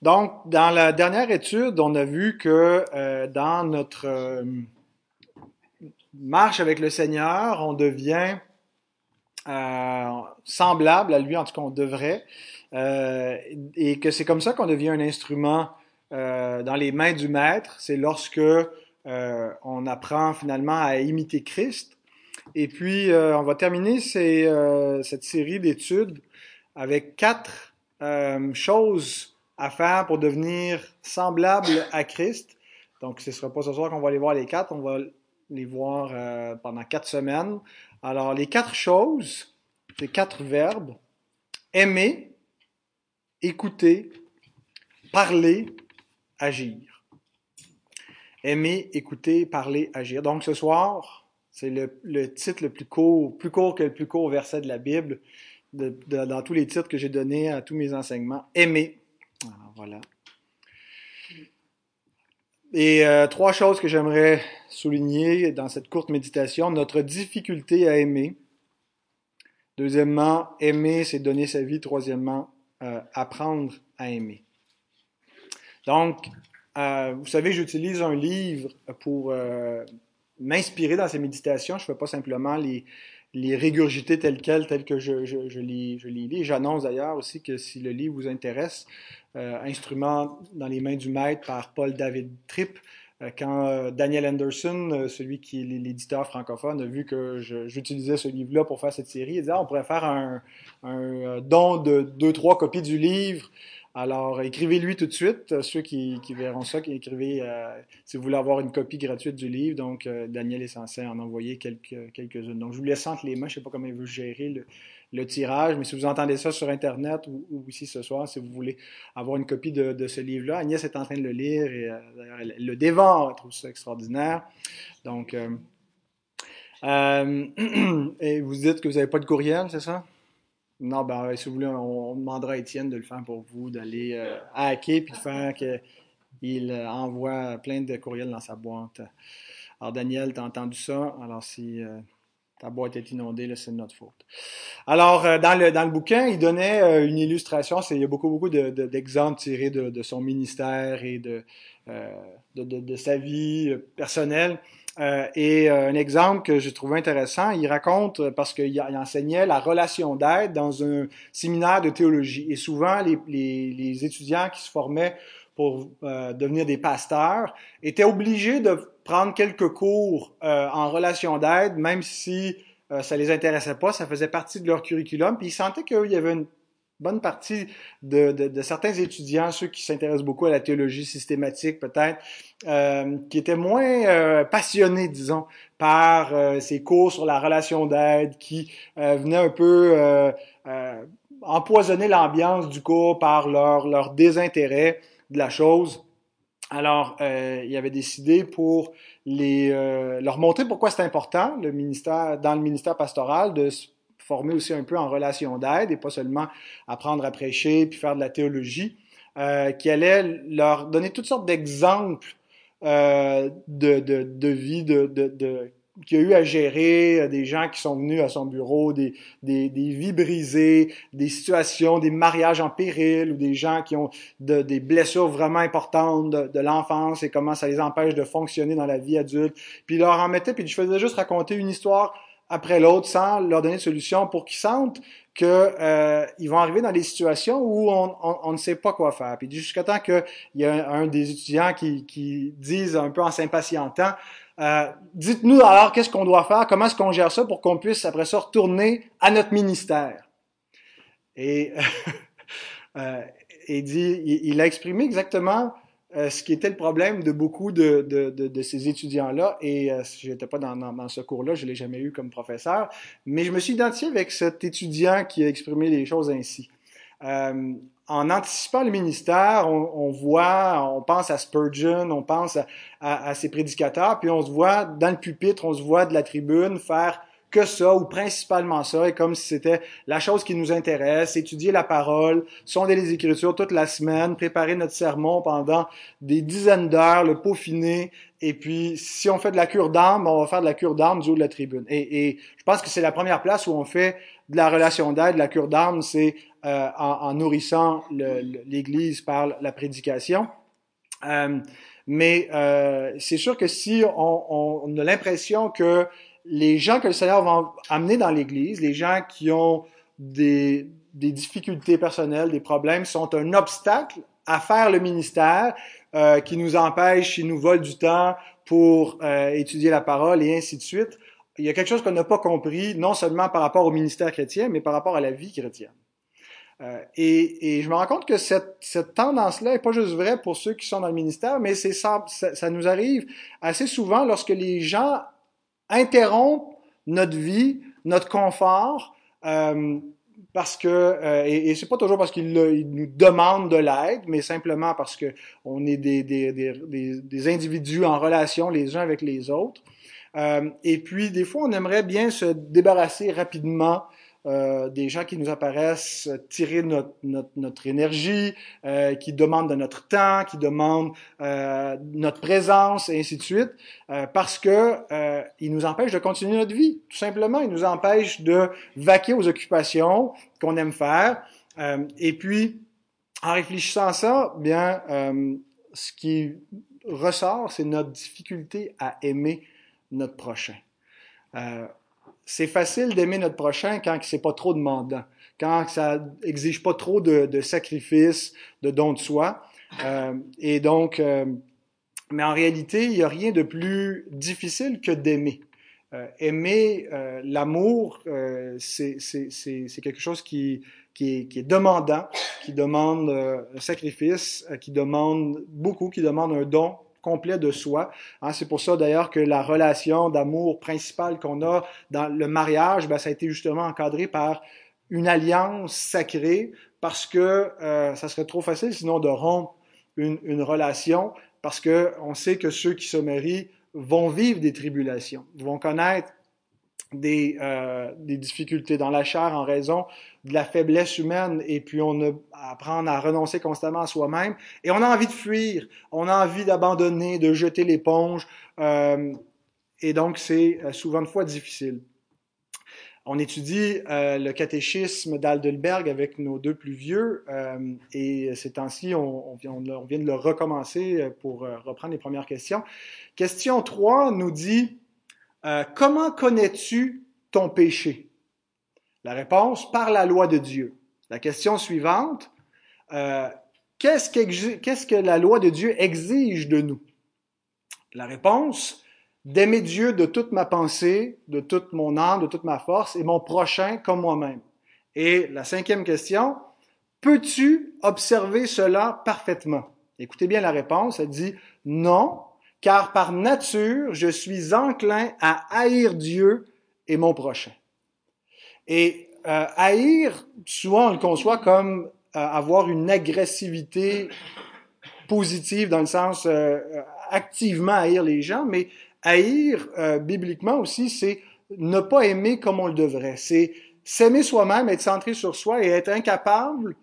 Donc, dans la dernière étude, on a vu que euh, dans notre euh, marche avec le Seigneur, on devient euh, semblable à lui, en tout cas on devrait, et que c'est comme ça qu'on devient un instrument dans les mains du Maître. C'est lorsque on apprend finalement à imiter Christ. Et puis, on va terminer cette série d'études avec quatre choses à faire pour devenir semblable à Christ. Donc, ce ne sera pas ce soir qu'on va aller voir les quatre, on va les voir euh, pendant quatre semaines. Alors, les quatre choses, les quatre verbes, aimer, écouter, parler, agir. Aimer, écouter, parler, agir. Donc, ce soir, c'est le, titre le plus court, plus court que le plus court verset de la Bible, dans tous les titres que j'ai donnés à tous mes enseignements. Aimer, voilà. Et euh, trois choses que j'aimerais souligner dans cette courte méditation. Notre difficulté à aimer. Deuxièmement, aimer, c'est donner sa vie. Troisièmement, euh, apprendre à aimer. Donc, euh, vous savez, j'utilise un livre pour m'inspirer dans ces méditations. Je ne fais pas simplement les, les régurgiter telles quelles, telles que je, je, je les, lis. J'annonce d'ailleurs aussi que si le livre vous intéresse, euh, Instrument dans les mains du maître par Paul David Tripp, euh, quand euh, Daniel Anderson, celui qui est l'éditeur francophone, a vu que j'utilisais ce livre-là pour faire cette série, il dit ah, on pourrait faire un, un don de deux, trois copies du livre alors, écrivez-lui tout de suite, euh, ceux qui, verront ça, écrivez euh, si vous voulez avoir une copie gratuite du livre. Donc, euh, Daniel est censé en envoyer quelques, quelques-unes. Donc, je vous laisse entre les mains. Je ne sais pas comment il veut gérer le, tirage, mais si vous entendez ça sur Internet ou, ici ce soir, si vous voulez avoir une copie de, ce livre-là, Agnès est en train de le lire et elle, le dévore. Elle trouve ça extraordinaire. Donc, vous dites que vous n'avez pas de courriel, c'est ça? Non, ben, si vous voulez, on, demandera à Étienne de le faire pour vous, d'aller euh, hacker puis de faire qu'il euh, envoie plein de courriels dans sa boîte. Alors, Daniel, tu as entendu ça? Alors, si euh, ta boîte est inondée, c'est de notre faute. Alors, dans, le, dans le bouquin, il donnait une illustration. Il y a beaucoup, beaucoup d'exemples tirés de, son ministère et de, de sa vie personnelle. Euh, et euh, un exemple que j'ai trouvé intéressant, il raconte, euh, parce qu'il enseignait la relation d'aide dans un séminaire de théologie. Et souvent, les, les, les étudiants qui se formaient pour devenir des pasteurs étaient obligés de prendre quelques cours en relation d'aide, même si ça les intéressait pas, ça faisait partie de leur curriculum. Puis ils sentaient qu'il y avait une bonne partie de, de, de, certains étudiants, ceux qui s'intéressent beaucoup à la théologie systématique peut-être, euh, qui étaient moins euh, passionnés, disons, par euh, ces cours sur la relation d'aide, qui euh, venaient un peu empoisonner l'ambiance du cours par leur, leur désintérêt de la chose. Alors, euh, il avait décidé pour les, leur montrer pourquoi c'est important, le ministère, dans le ministère pastoral, de former aussi un peu en relation d'aide et pas seulement apprendre à prêcher puis faire de la théologie, euh, qui allait leur donner toutes sortes d'exemples euh, de, de, de, vie de, de, qu'il a eu à gérer, euh, des gens qui sont venus à son bureau, des, des, des, vies brisées, des situations, des mariages en péril, ou des gens qui ont de, des blessures vraiment importantes de, de l'enfance et comment ça les empêche de fonctionner dans la vie adulte. Puis il leur en mettait, puis je faisais juste raconter une histoire après l'autre sans leur donner de solution pour qu'ils sentent qu'ils euh, vont arriver dans des situations où on, on, on, ne sait pas quoi faire. Puis jusqu'à temps qu'il y a un, des étudiants qui, qui disent un peu en s'impatientant, euh, dites-nous alors qu'est-ce qu'on doit faire, comment est-ce qu'on gère ça pour qu'on puisse après ça retourner à notre ministère? Et, euh, et dit, il a exprimé exactement euh, ce qui était le problème de beaucoup de, de, de, de ces étudiants-là. Et euh, je n'étais pas dans, dans, ce cours-là, je l'ai jamais eu comme professeur, mais je me suis identifié avec cet étudiant qui a exprimé les choses ainsi. Euh, en anticipant le ministère, on, on, voit, on pense à Spurgeon, on pense à, à, ces prédicateurs, puis on se voit dans le pupitre, on se voit de la tribune faire que ça, ou principalement ça, et comme si c'était la chose qui nous intéresse, étudier la parole, sonder les Écritures toute la semaine, préparer notre sermon pendant des dizaines d'heures, le peaufiner, et puis si on fait de la cure d'âme, on va faire de la cure d'âme du haut de la tribune. Et, et je pense que c'est la première place où on fait de la relation d'aide, la cure d'âme, c'est euh, en, en, nourrissant l'Église par la prédication. Euh, mais euh, c'est sûr que si on, on a l'impression que les gens que le Seigneur va amener dans l'Église, les gens qui ont des, des, difficultés personnelles, des problèmes, sont un obstacle à faire le ministère, euh, qui nous empêche, qui nous vole du temps pour euh, étudier la parole et ainsi de suite. Il y a quelque chose qu'on n'a pas compris, non seulement par rapport au ministère chrétien, mais par rapport à la vie chrétienne. Euh, et, et, je me rends compte que cette, cette tendance-là est pas juste vraie pour ceux qui sont dans le ministère, mais c'est ça, ça, ça, nous arrive assez souvent lorsque les gens interrompent notre vie, notre confort, euh, parce que euh, et, et c'est pas toujours parce qu'ils nous demandent de l'aide, mais simplement parce que on est des, des, des, des, individus en relation les uns avec les autres. Euh, et puis des fois, on aimerait bien se débarrasser rapidement euh, des gens qui nous apparaissent tirer notre, notre, énergie, euh, qui demandent de notre temps, qui demandent euh, notre présence, et ainsi de suite, parce que ils nous empêchent de continuer notre vie. Tout simplement, ils nous empêchent de vaquer aux occupations qu'on aime faire. et puis, en réfléchissant à ça, bien, ce qui ressort, c'est notre difficulté à aimer notre prochain. C'est facile d'aimer notre prochain quand c'est pas trop demandant, quand ça exige pas trop de, sacrifices, de dons de soi. Euh, et donc, euh, mais en réalité, il n'y a rien de plus difficile que d'aimer. Euh, aimer euh, l'amour, euh, c'est quelque chose qui, qui, est, qui est demandant, qui demande un sacrifice, qui demande beaucoup, qui demande un don complet de soi. Hein, c'est pour ça d'ailleurs que la relation d'amour principale qu'on a dans le mariage, ben, ça a été justement encadré par une alliance sacrée parce que euh, ça serait trop facile sinon de rompre une, une relation parce que on sait que ceux qui se marient vont vivre des tribulations, vont connaître des, euh, des, difficultés dans la chair en raison de la faiblesse humaine et puis on a apprendre à renoncer constamment à soi-même et on a envie de fuir, on a envie d'abandonner, de jeter l'éponge euh, et donc c'est euh, souvent une fois difficile. On étudie euh, le catéchisme d'Aldelberg avec nos deux plus vieux euh, et ces temps-ci, on, on, on, vient de le recommencer pour reprendre les premières questions. Question 3 nous dit euh, comment connais-tu ton péché? La réponse, par la loi de Dieu. La question suivante, euh, qu'est-ce, que la loi de Dieu exige de nous? La réponse, d'aimer Dieu de toute ma pensée, de toute mon âme, de toute ma force, et mon prochain comme moi-même. Et la cinquième question, peux-tu observer cela parfaitement? Écoutez bien la réponse, elle dit non, car par nature, je suis enclin à haïr Dieu et mon prochain. Et euh, haïr, souvent on le conçoit comme euh, avoir une agressivité positive dans le sens euh, activement haïr les gens, mais haïr bibliquement aussi, c'est ne pas aimer comme on le devrait. C'est s'aimer soi-même, être centré sur soi et être incapable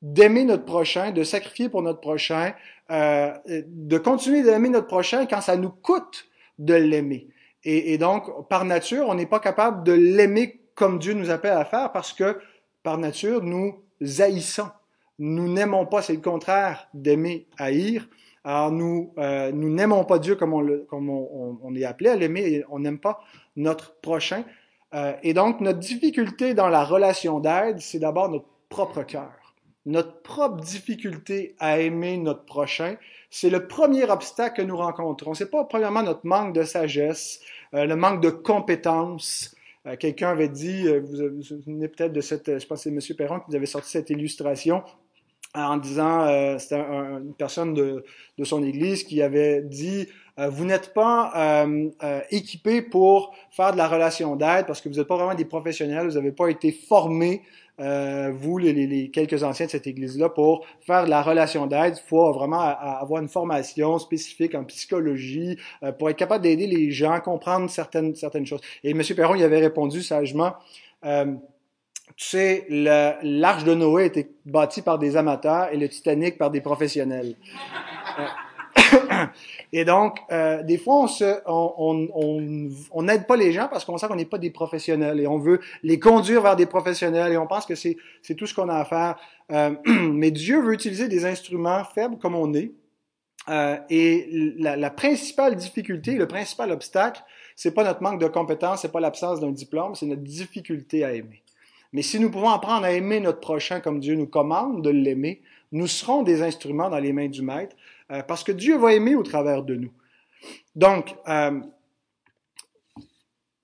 d'aimer notre prochain, de sacrifier pour notre prochain, euh, de continuer d'aimer notre prochain quand ça nous coûte de l'aimer. Et, donc, par nature, on n'est pas capable de l'aimer comme Dieu nous appelle à faire parce que, par nature, nous haïssons. Nous n'aimons pas, c'est le contraire d'aimer, haïr. Alors, nous euh, nous n'aimons pas Dieu comme on est appelé à l'aimer et on n'aime pas notre prochain. Euh, et donc, notre difficulté dans la relation d'aide, c'est d'abord notre propre cœur notre propre difficulté à aimer notre prochain, c'est le premier obstacle que nous rencontrons. C'est pas premièrement notre manque de sagesse, euh, le manque de compétences. Euh, quelqu'un avait dit, euh, vous vous souvenez peut-être de cette, je pense que c'est M. Perron qui nous avait sorti cette illustration en disant, euh, c'était un, une personne de, de, son église qui avait dit, vous n'êtes pas équipé pour faire de la relation d'aide parce que vous n'êtes pas vraiment des professionnels, vous n'avez pas été formés euh, vous, les, les, quelques anciens de cette église-là, pour faire de la relation d'aide, il faut vraiment avoir une formation spécifique en psychologie euh, pour être capable d'aider les gens à comprendre certaines, certaines choses. Et M. Perron, il avait répondu sagement, euh, tu sais, l'arche de Noé a été bâtie par des amateurs et le Titanic par des professionnels. Euh, Et donc, euh, des fois, on se, on, on, on n'aide pas les gens parce qu'on sent qu'on n'est pas des professionnels et on veut les conduire vers des professionnels et on pense que c'est tout ce qu'on a à faire. Euh, mais Dieu veut utiliser des instruments faibles comme on est. Euh, et la, la, principale difficulté, le principal obstacle, c'est pas notre manque de compétences, c'est pas l'absence d'un diplôme, c'est notre difficulté à aimer. Mais si nous pouvons apprendre à aimer notre prochain comme Dieu nous commande de l'aimer, nous serons des instruments dans les mains du Maître, euh, parce que Dieu va aimer au travers de nous. Donc, euh,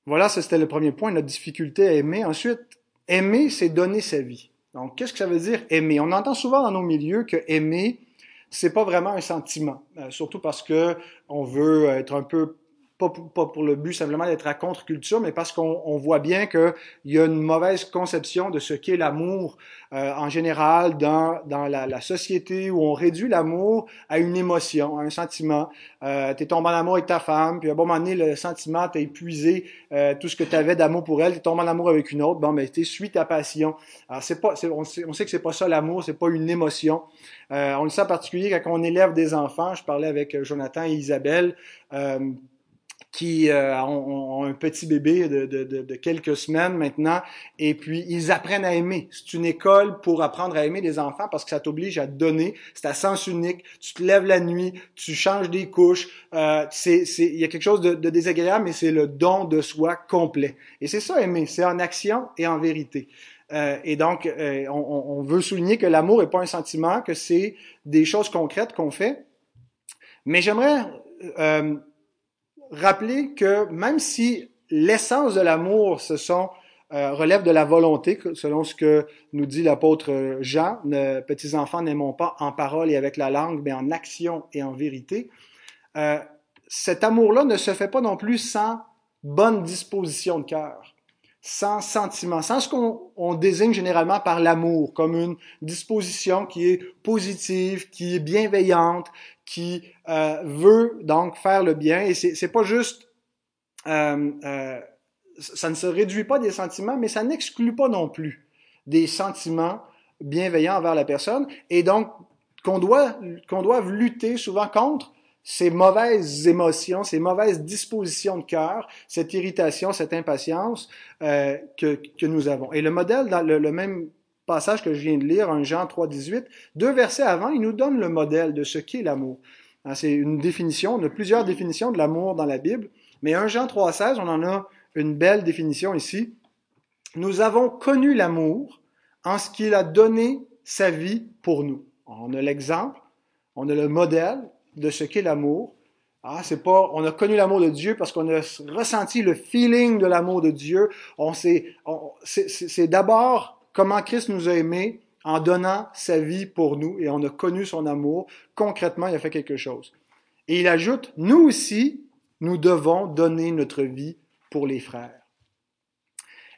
voilà, c'était le premier point, notre difficulté à aimer. Ensuite, aimer, c'est donner sa vie. Donc, qu'est-ce que ça veut dire aimer? On entend souvent dans nos milieux que aimer, c'est pas vraiment un sentiment, euh, surtout parce que on veut être un peu pas pour, pas pour le but simplement d'être à contre-culture, mais parce qu'on on voit bien qu'il y a une mauvaise conception de ce qu'est l'amour euh, en général dans, dans la, la, société où on réduit l'amour à une émotion, à un sentiment. Euh, tu es tombé en amour avec ta femme, puis à un moment donné, le sentiment t'a épuisé euh, tout ce que tu avais d'amour pour elle, tu tombé en amour avec une autre, bon, ben, tu suis ta passion. Alors, c'est pas, on, sait, on sait que c'est pas ça l'amour, c'est pas une émotion. Euh, on le sait en particulier quand on élève des enfants. Je parlais avec Jonathan et Isabelle. Euh, qui euh, ont, un petit bébé de, de, de, quelques semaines maintenant, et puis ils apprennent à aimer. C'est une école pour apprendre à aimer les enfants parce que ça t'oblige à donner. C'est à sens unique. Tu te lèves la nuit, tu changes des couches. Euh, c'est, il y a quelque chose de, de désagréable, mais c'est le don de soi complet. Et c'est ça aimer, c'est en action et en vérité. Euh, et donc, euh, on, on, veut souligner que l'amour n'est pas un sentiment, que c'est des choses concrètes qu'on fait. Mais j'aimerais euh, rappeler que même si l'essence de l'amour, ce sont euh, relève de la volonté, selon ce que nous dit l'apôtre Jean, ne, petits enfants n'aimons pas en parole et avec la langue, mais en action et en vérité. Euh, cet amour-là ne se fait pas non plus sans bonne disposition de cœur, sans sentiment, sans ce qu'on désigne généralement par l'amour, comme une disposition qui est positive, qui est bienveillante, qui euh, veut donc faire le bien. Et c'est pas juste, euh, euh, ça ne se réduit pas des sentiments, mais ça n'exclut pas non plus des sentiments bienveillants envers la personne. Et donc qu'on doit qu'on doive lutter souvent contre ces mauvaises émotions, ces mauvaises dispositions de cœur, cette irritation, cette impatience euh, que, que nous avons. Et le modèle, dans le, même passage que je viens de lire, un Jean 3, 18, deux versets avant, il nous donne le modèle de ce qu'est l'amour. Hein, c'est une définition, on a plusieurs définitions de l'amour dans la Bible, mais un Jean 3, 16, on en a une belle définition ici. Nous avons connu l'amour en ce qu'il a donné sa vie pour nous. On a l'exemple, on a le modèle de ce qu'est l'amour. Ah, on a connu l'amour de Dieu parce qu'on a ressenti le feeling de l'amour de Dieu. C'est d'abord comment Christ nous a aimés en donnant sa vie pour nous et on a connu son amour. Concrètement, il a fait quelque chose. Et il ajoute, nous aussi, nous devons donner notre vie pour les frères.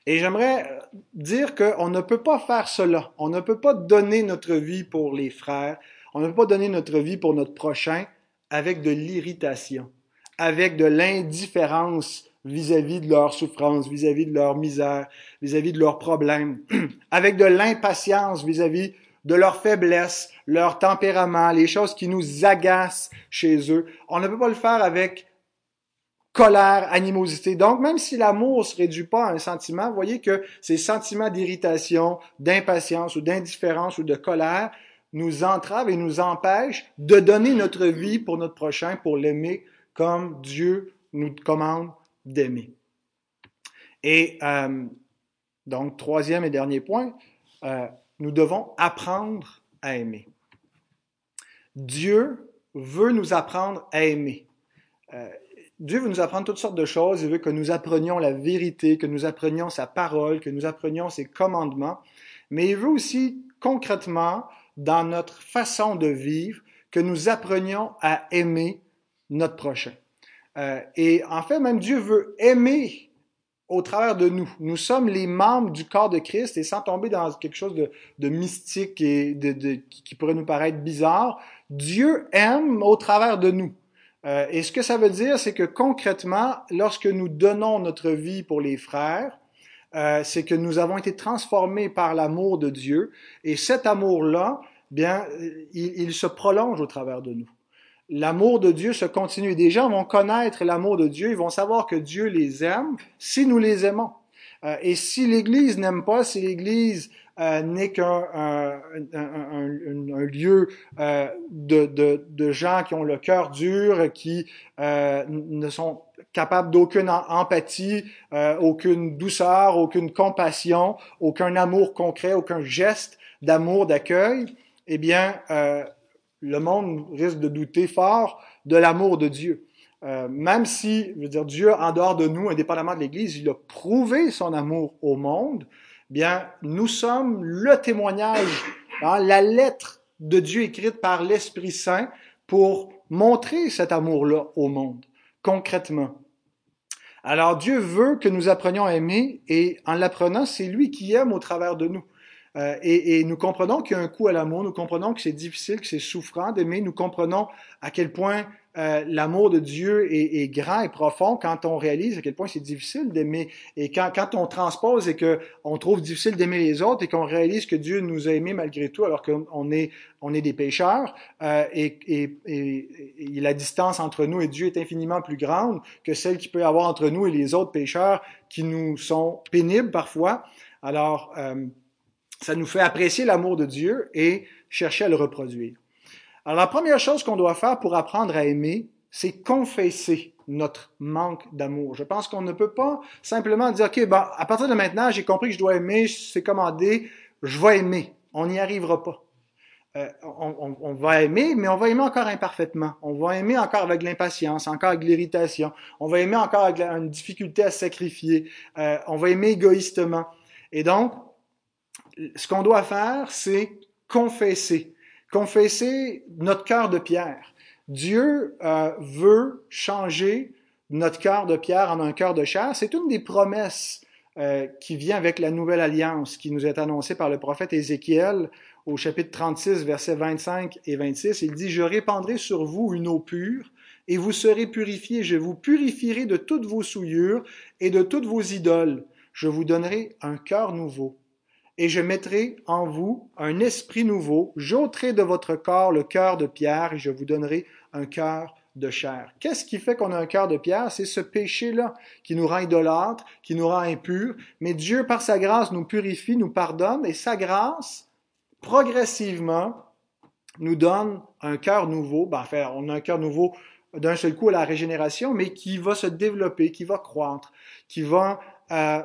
Et j'aimerais dire qu'on ne peut pas faire cela. On ne peut pas donner notre vie pour les frères. On ne peut pas donner notre vie pour notre prochain avec de l'irritation, avec de l'indifférence vis-à-vis de leur souffrance, vis-à-vis de leur misère, vis-à-vis de leurs problèmes, avec de l'impatience vis-à-vis de leur faiblesse, leur tempérament, les choses qui nous agacent chez eux. On ne peut pas le faire avec colère, animosité. Donc, même si l'amour se réduit pas à un sentiment, voyez que ces sentiments d'irritation, d'impatience ou d'indifférence ou de colère nous entravent et nous empêchent de donner notre vie pour notre prochain, pour l'aimer comme Dieu nous commande d'aimer. Et euh, donc, troisième et dernier point, euh, nous devons apprendre à aimer. Dieu veut nous apprendre à aimer. Euh, Dieu veut nous apprendre toutes sortes de choses. Il veut que nous apprenions la vérité, que nous apprenions sa parole, que nous apprenions ses commandements. Mais il veut aussi concrètement, dans notre façon de vivre, que nous apprenions à aimer notre prochain. Euh, et en fait, même Dieu veut aimer au travers de nous. Nous sommes les membres du corps de Christ et sans tomber dans quelque chose de, mystique et de, qui pourrait nous paraître bizarre, Dieu aime au travers de nous. Euh, et ce que ça veut dire, c'est que concrètement, lorsque nous donnons notre vie pour les frères, euh, c'est que nous avons été transformés par l'amour de Dieu et cet amour-là, bien, il, il se prolonge au travers de nous. l'amour de Dieu se continue. Des gens vont connaître l'amour de Dieu, ils vont savoir que Dieu les aime si nous les aimons. Euh, et si l'Église n'aime pas, si l'Église euh, n'est qu'un un, un, un, lieu euh, de, de, gens qui ont le cœur dur, qui ne sont capables d'aucune empathie, aucune douceur, aucune compassion, aucun amour concret, aucun geste d'amour, d'accueil, eh bien, le monde risque de douter fort de l'amour de Dieu. Euh, même si, je veux dire, Dieu, en dehors de nous, indépendamment de l'Église, il a prouvé son amour au monde, bien, nous sommes le témoignage, hein, la lettre de Dieu écrite par l'Esprit Saint pour montrer cet amour-là au monde, concrètement. Alors Dieu veut que nous apprenions à aimer et en l'apprenant, c'est lui qui aime au travers de nous. Euh, et, et, nous comprenons qu'il y a un coût à l'amour, nous comprenons que c'est difficile, que c'est souffrant d'aimer, nous comprenons à quel point euh, l'amour de Dieu est, est, grand et profond quand on réalise à quel point c'est difficile d'aimer. Et quand, quand on transpose et qu'on trouve difficile d'aimer les autres et qu'on réalise que Dieu nous a aimés malgré tout alors qu'on est, on est des pécheurs euh, et, et, et, la distance entre nous et Dieu est infiniment plus grande que celle qu'il peut y avoir entre nous et les autres pécheurs qui nous sont pénibles parfois. Alors, euh, ça nous fait apprécier l'amour de Dieu et chercher à le reproduire. Alors la première chose qu'on doit faire pour apprendre à aimer, c'est confesser notre manque d'amour. Je pense qu'on ne peut pas simplement dire, OK, ben, à partir de maintenant, j'ai compris que je dois aimer, c'est commandé, je vais aimer. On n'y arrivera pas. Euh, on, on, on, va aimer, mais on va aimer encore imparfaitement. On va aimer encore avec l'impatience, encore avec l'irritation. On va aimer encore avec une difficulté à sacrifier. Euh, on va aimer égoïstement. Et donc, ce qu'on doit faire, c'est confesser confesser notre cœur de pierre. Dieu euh, veut changer notre cœur de pierre en un cœur de chair. C'est une des promesses euh, qui vient avec la nouvelle alliance qui nous est annoncée par le prophète Ézéchiel au chapitre 36, versets 25 et 26. Il dit, Je répandrai sur vous une eau pure et vous serez purifiés. Je vous purifierai de toutes vos souillures et de toutes vos idoles. Je vous donnerai un cœur nouveau et je mettrai en vous un esprit nouveau, j'ôterai de votre corps le cœur de pierre et je vous donnerai un cœur de chair. Qu'est-ce qui fait qu'on a un cœur de pierre? C'est ce péché-là qui nous rend idolâtres, qui nous rend impurs, mais Dieu, par sa grâce, nous purifie, nous pardonne, et sa grâce, progressivement, nous donne un cœur nouveau. Ben, enfin, on a un cœur nouveau d'un seul coup à la régénération, mais qui va se développer, qui va croître, qui va euh,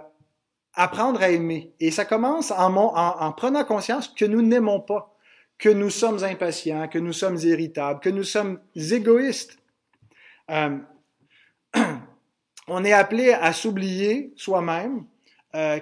apprendre à aimer. Et ça commence en, en, en prenant conscience que nous n'aimons pas, que nous sommes impatients, que nous sommes irritables, que nous sommes égoïstes. Euh, on est appelé à s'oublier soi-même. Euh,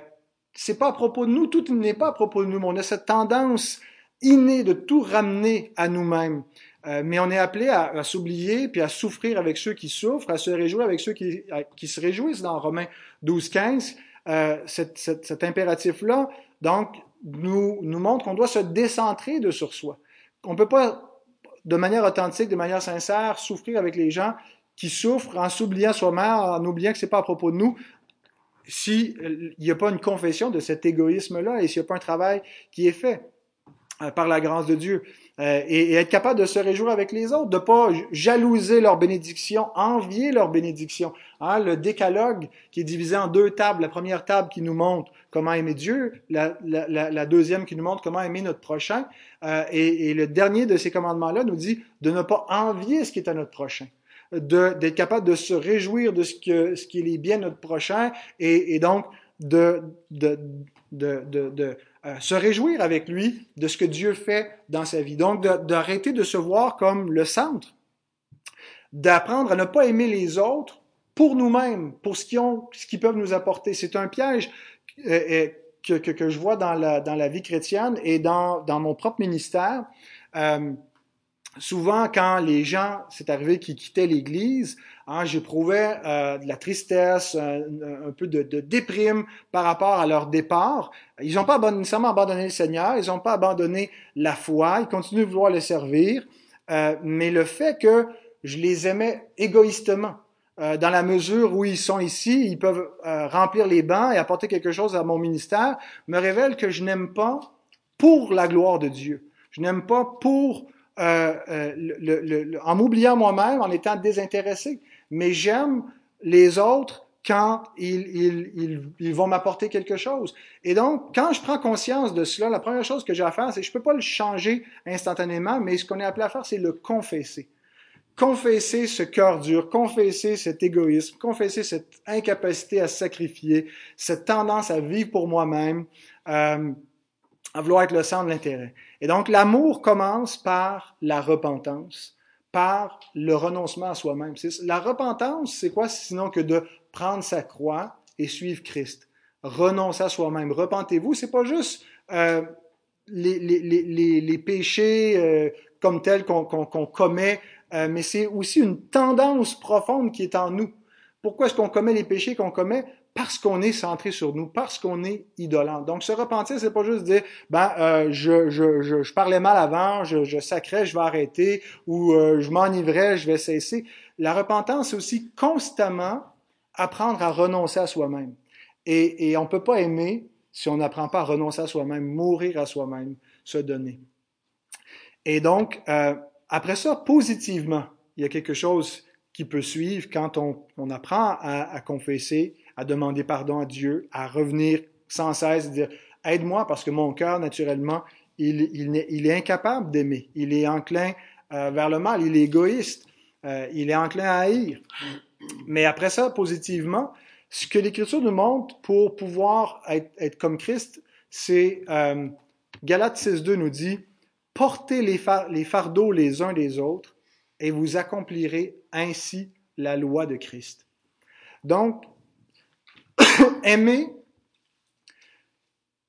c'est pas à propos de nous, tout n'est pas à propos de nous, mais on a cette tendance innée de tout ramener à nous-mêmes. Euh, mais on est appelé à, à s'oublier, puis à souffrir avec ceux qui souffrent, à se réjouir avec ceux qui, qui se réjouissent dans Romains 12, 15 euh, cet, cet, impératif-là, donc, nous, nous montre qu'on doit se décentrer de sur soi. On peut pas, de manière authentique, de manière sincère, souffrir avec les gens qui souffrent en s'oubliant soi-même, en oubliant que c'est pas à propos de nous, s'il n'y a pas une confession de cet égoïsme-là et s'il n'y a pas un travail qui est fait euh, par la grâce de Dieu. Euh, et, être capable de se réjouir avec les autres, de pas jalouser leur bénédiction, envier leur bénédiction. Hein, le décalogue qui est divisé en deux tables, la première table qui nous montre comment aimer Dieu, la, deuxième qui nous montre comment aimer notre prochain, euh, et, le dernier de ces commandements-là nous dit de ne pas envier ce qui est à notre prochain. D'être capable de se réjouir de ce qui est bien notre prochain et, et donc de, de, de, euh, se réjouir avec lui de ce que Dieu fait dans sa vie. Donc, d'arrêter de, se voir comme le centre, d'apprendre à ne pas aimer les autres pour nous-mêmes, pour ce qu'ils peuvent nous apporter. C'est un piège euh, euh, que, je vois dans la, vie chrétienne et dans, mon propre ministère. Souvent, quand les gens, c'est arrivé qu'ils quittaient l'Église, hein, j'éprouvais euh, de la tristesse, un, peu de, déprime par rapport à leur départ. Ils n'ont pas nécessairement abandonné le Seigneur, ils n'ont pas abandonné la foi, ils continuent de vouloir le servir, euh, mais le fait que je les aimais égoïstement, euh, dans la mesure où ils sont ici, ils peuvent remplir les bancs et apporter quelque chose à mon ministère, me révèle que je n'aime pas pour la gloire de Dieu. Je n'aime pas pour euh, euh, le, le, en m'oubliant moi-même, en étant désintéressé. Mais j'aime les autres quand ils, ils, ils, ils vont m'apporter quelque chose. Et donc, quand je prends conscience de cela, la première chose que j'ai à faire, c'est je peux pas le changer instantanément, mais ce qu'on est appelé à faire, c'est le confesser. Confesser ce cœur dur, confesser cet égoïsme, confesser cette incapacité à sacrifier, cette tendance à vivre pour moi-même, euh, à vouloir être le centre de l'intérêt. Et donc, l'amour commence par la repentance, par le renoncement à soi-même. La repentance, c'est quoi? Sinon que de prendre sa croix et suivre Christ? Renoncer à soi-même. Repentez-vous, c'est pas juste euh, les, péchés euh, comme tels qu'on commet, euh, mais c'est aussi une tendance profonde qui est en nous. Pourquoi est-ce qu'on commet les péchés qu'on commet? Parce qu'on est centré sur nous, parce qu'on est idolâtre. Donc, se repentir, c'est pas juste dire, ben, euh, je, je, je, parlais mal avant, je, sacrais, je vais arrêter, ou euh, je m'enivrais, je vais cesser. La repentance, c'est aussi constamment apprendre à renoncer à soi-même. Et, et on peut pas aimer si on n'apprend pas à renoncer à soi-même, mourir à soi-même, se donner. Et donc, euh, après ça, positivement, il y a quelque chose qui peut suivre quand on, on apprend à confesser, à demander pardon à Dieu, à revenir sans cesse, dire aide-moi parce que mon cœur, naturellement, il, il, est incapable d'aimer. Il est enclin euh, vers le mal, il est égoïste, euh, il est enclin à haïr. Mais après ça, positivement, ce que l'Écriture nous montre pour pouvoir être, comme Christ, c'est euh, Galates 6.2 nous dit Portez les, les fardeaux les uns des autres et vous accomplirez ainsi la loi de Christ. Donc, aimer,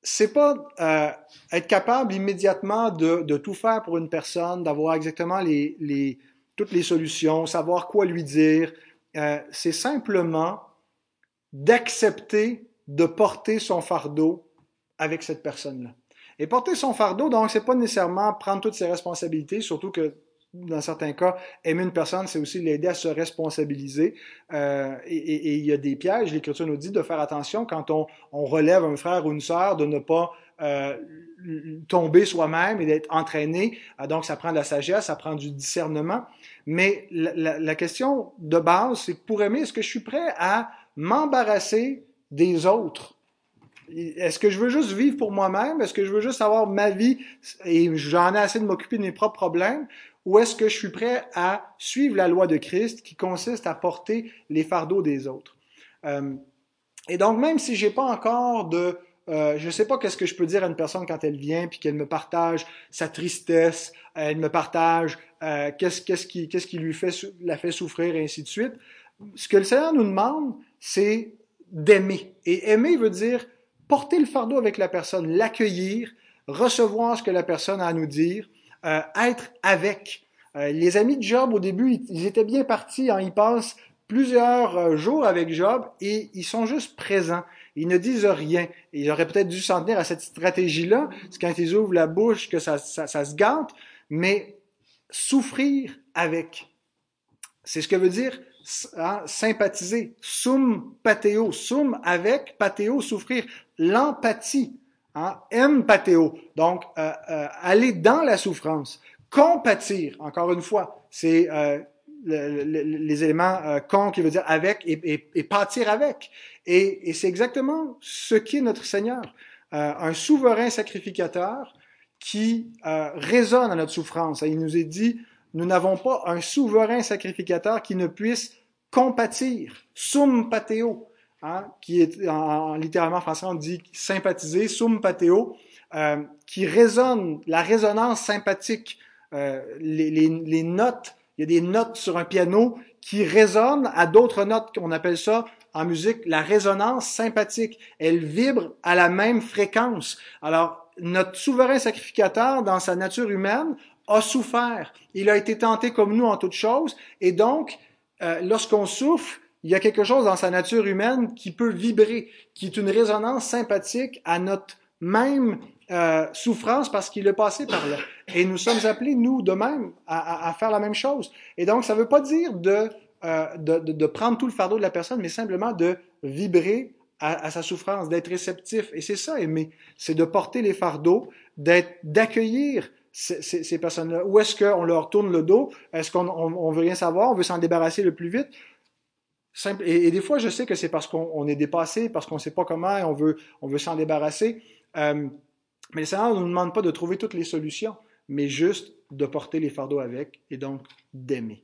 c'est pas euh, être capable immédiatement de, tout faire pour une personne, d'avoir exactement toutes les solutions, savoir quoi lui dire. Euh, c'est simplement d'accepter de porter son fardeau avec cette personne-là. Et porter son fardeau, donc, c'est pas nécessairement prendre toutes ses responsabilités, surtout que dans certains cas, aimer une personne, c'est aussi l'aider à se responsabiliser. Euh, et, et, et, il y a des pièges. L'Écriture nous dit de faire attention quand on, on relève un frère ou une sœur, de ne pas euh, tomber soi-même et d'être entraîné. Euh, donc, ça prend de la sagesse, ça prend du discernement. Mais la, la, question de base, c'est pour aimer, est-ce que je suis prêt à m'embarrasser des autres? Est-ce que je veux juste vivre pour moi-même? Est-ce que je veux juste avoir ma vie et j'en ai assez de m'occuper de mes propres problèmes? Ou est-ce que je suis prêt à suivre la loi de Christ qui consiste à porter les fardeaux des autres? Euh, et donc, même si j'ai pas encore de... Euh, je sais pas qu'est-ce que je peux dire à une personne quand elle vient puis qu'elle me partage sa tristesse, elle me partage euh, qu'est-ce qu'est-ce qui qu'est-ce qui lui fait la fait souffrir et ainsi de suite. Ce que le Seigneur nous demande, c'est d'aimer. Et aimer veut dire porter le fardeau avec la personne, l'accueillir, recevoir ce que la personne a à nous dire, euh, être avec. Euh, les amis de Job, au début, ils, étaient bien partis. Hein, ils passent plusieurs euh, jours avec Job et ils sont juste présents. Ils ne disent rien. ils auraient peut-être dû s'en tenir à cette stratégie-là. C'est quand ils ouvrent la bouche que ça, ça, se gâte. Mais souffrir avec, c'est ce que veut dire hein, sympathiser. Sum pateo. Sum avec, pateo, souffrir. L'empathie. Hein? Donc euh, euh, aller dans la souffrance. Compatir, encore une fois, c'est euh, le, le, les éléments con qui veut dire avec et, et, et pâtir avec. Et, c'est exactement ce qui est notre Seigneur, un souverain sacrificateur qui résonne à notre souffrance. Il nous est dit, nous n'avons pas un souverain sacrificateur qui ne puisse compatir, sum pateo, hein, qui est en, littéralement en français on dit sympathiser, sum pateo, euh, qui résonne, la résonance sympathique, euh, les, les, les, notes, il y a des notes sur un piano qui résonnent à d'autres notes, on appelle ça en musique la résonance sympathique. Elle vibre à la même fréquence. Alors, notre souverain sacrificateur, dans sa nature humaine, a souffert. Il a été tenté comme nous en toutes choses. Et donc, euh, lorsqu'on souffre, il y a quelque chose dans sa nature humaine qui peut vibrer, qui est une résonance sympathique à notre même euh, souffrance parce qu'il est passé par là. Et nous sommes appelés, nous, de même, à, à, faire la même chose. Et donc, ça ne veut pas dire de, euh, de, prendre tout le fardeau de la personne, mais simplement de vibrer à, à sa souffrance, d'être réceptif. Et c'est ça, aimer. C'est de porter les fardeaux, d'accueillir ces, personnes-là? Ou est-ce qu'on leur tourne le dos? Est-ce qu'on on, veut rien savoir? On veut s'en débarrasser le plus vite? Et, des fois, je sais que c'est parce qu'on est dépassé, parce qu'on ne sait pas comment et on veut, on veut s'en débarrasser. Euh, mais le Seigneur ne nous demande pas de trouver toutes les solutions, mais juste de porter les fardeaux avec et donc d'aimer.